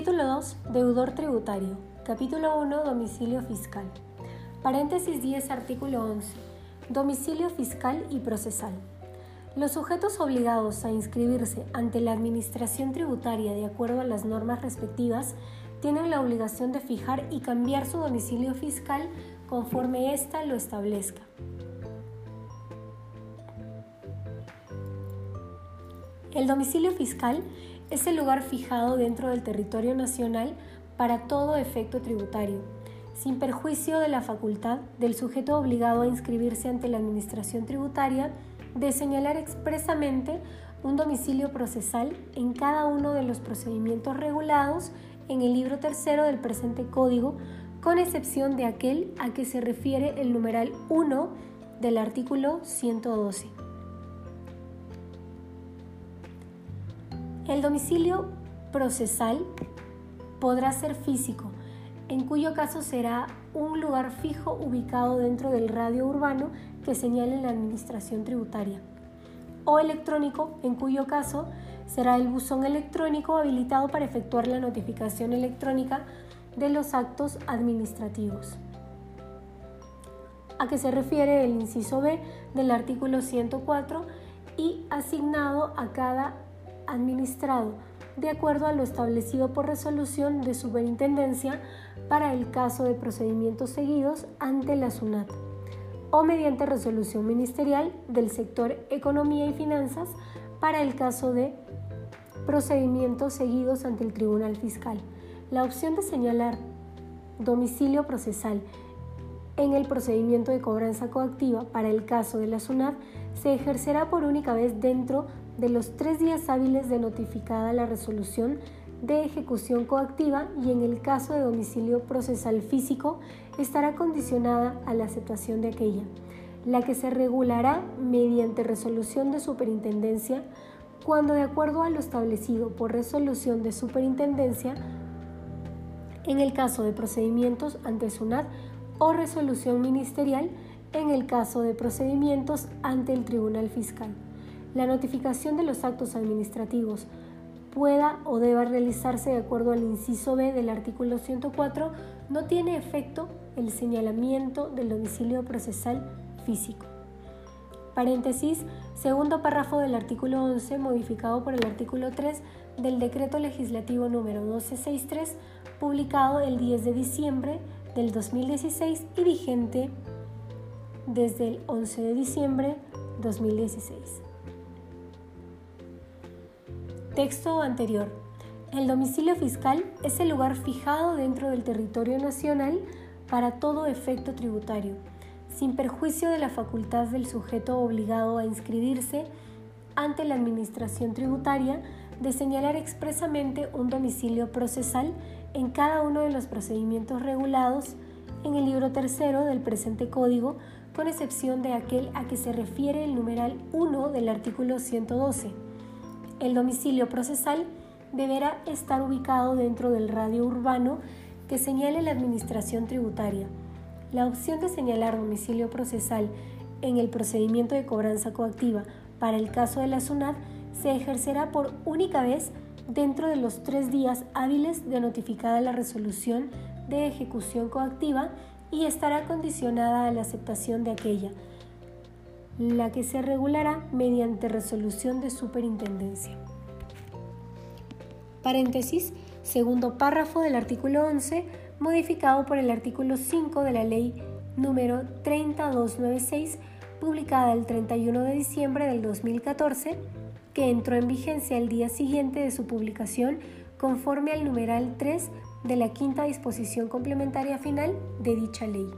Título 2. Deudor tributario. Capítulo 1. Domicilio fiscal. Paréntesis 10. Artículo 11. Domicilio fiscal y procesal. Los sujetos obligados a inscribirse ante la Administración tributaria de acuerdo a las normas respectivas tienen la obligación de fijar y cambiar su domicilio fiscal conforme ésta lo establezca. El domicilio fiscal es el lugar fijado dentro del territorio nacional para todo efecto tributario, sin perjuicio de la facultad del sujeto obligado a inscribirse ante la Administración tributaria de señalar expresamente un domicilio procesal en cada uno de los procedimientos regulados en el libro tercero del presente código, con excepción de aquel a que se refiere el numeral 1 del artículo 112. El domicilio procesal podrá ser físico, en cuyo caso será un lugar fijo ubicado dentro del radio urbano que señale la Administración tributaria, o electrónico, en cuyo caso será el buzón electrónico habilitado para efectuar la notificación electrónica de los actos administrativos. A qué se refiere el inciso B del artículo 104 y asignado a cada administrado, de acuerdo a lo establecido por resolución de superintendencia para el caso de procedimientos seguidos ante la SUNAT, o mediante resolución ministerial del sector Economía y Finanzas para el caso de procedimientos seguidos ante el Tribunal Fiscal. La opción de señalar domicilio procesal en el procedimiento de cobranza coactiva para el caso de la SUNAT se ejercerá por única vez dentro de los tres días hábiles de notificada la resolución de ejecución coactiva y en el caso de domicilio procesal físico estará condicionada a la aceptación de aquella, la que se regulará mediante resolución de superintendencia cuando de acuerdo a lo establecido por resolución de superintendencia en el caso de procedimientos ante SUNAT o resolución ministerial en el caso de procedimientos ante el Tribunal Fiscal la notificación de los actos administrativos pueda o deba realizarse de acuerdo al inciso B del artículo 104, no tiene efecto el señalamiento del domicilio procesal físico. Paréntesis, segundo párrafo del artículo 11, modificado por el artículo 3 del decreto legislativo número 1263, publicado el 10 de diciembre del 2016 y vigente desde el 11 de diciembre 2016. Texto anterior. El domicilio fiscal es el lugar fijado dentro del territorio nacional para todo efecto tributario, sin perjuicio de la facultad del sujeto obligado a inscribirse ante la Administración tributaria de señalar expresamente un domicilio procesal en cada uno de los procedimientos regulados en el libro tercero del presente código, con excepción de aquel a que se refiere el numeral 1 del artículo 112 el domicilio procesal deberá estar ubicado dentro del radio urbano que señale la Administración tributaria. La opción de señalar domicilio procesal en el procedimiento de cobranza coactiva para el caso de la SUNAT se ejercerá por única vez dentro de los tres días hábiles de notificada la resolución de ejecución coactiva y estará condicionada a la aceptación de aquella la que se regulará mediante resolución de superintendencia. Paréntesis, segundo párrafo del artículo 11, modificado por el artículo 5 de la ley número 3296, publicada el 31 de diciembre del 2014, que entró en vigencia el día siguiente de su publicación conforme al numeral 3 de la quinta disposición complementaria final de dicha ley.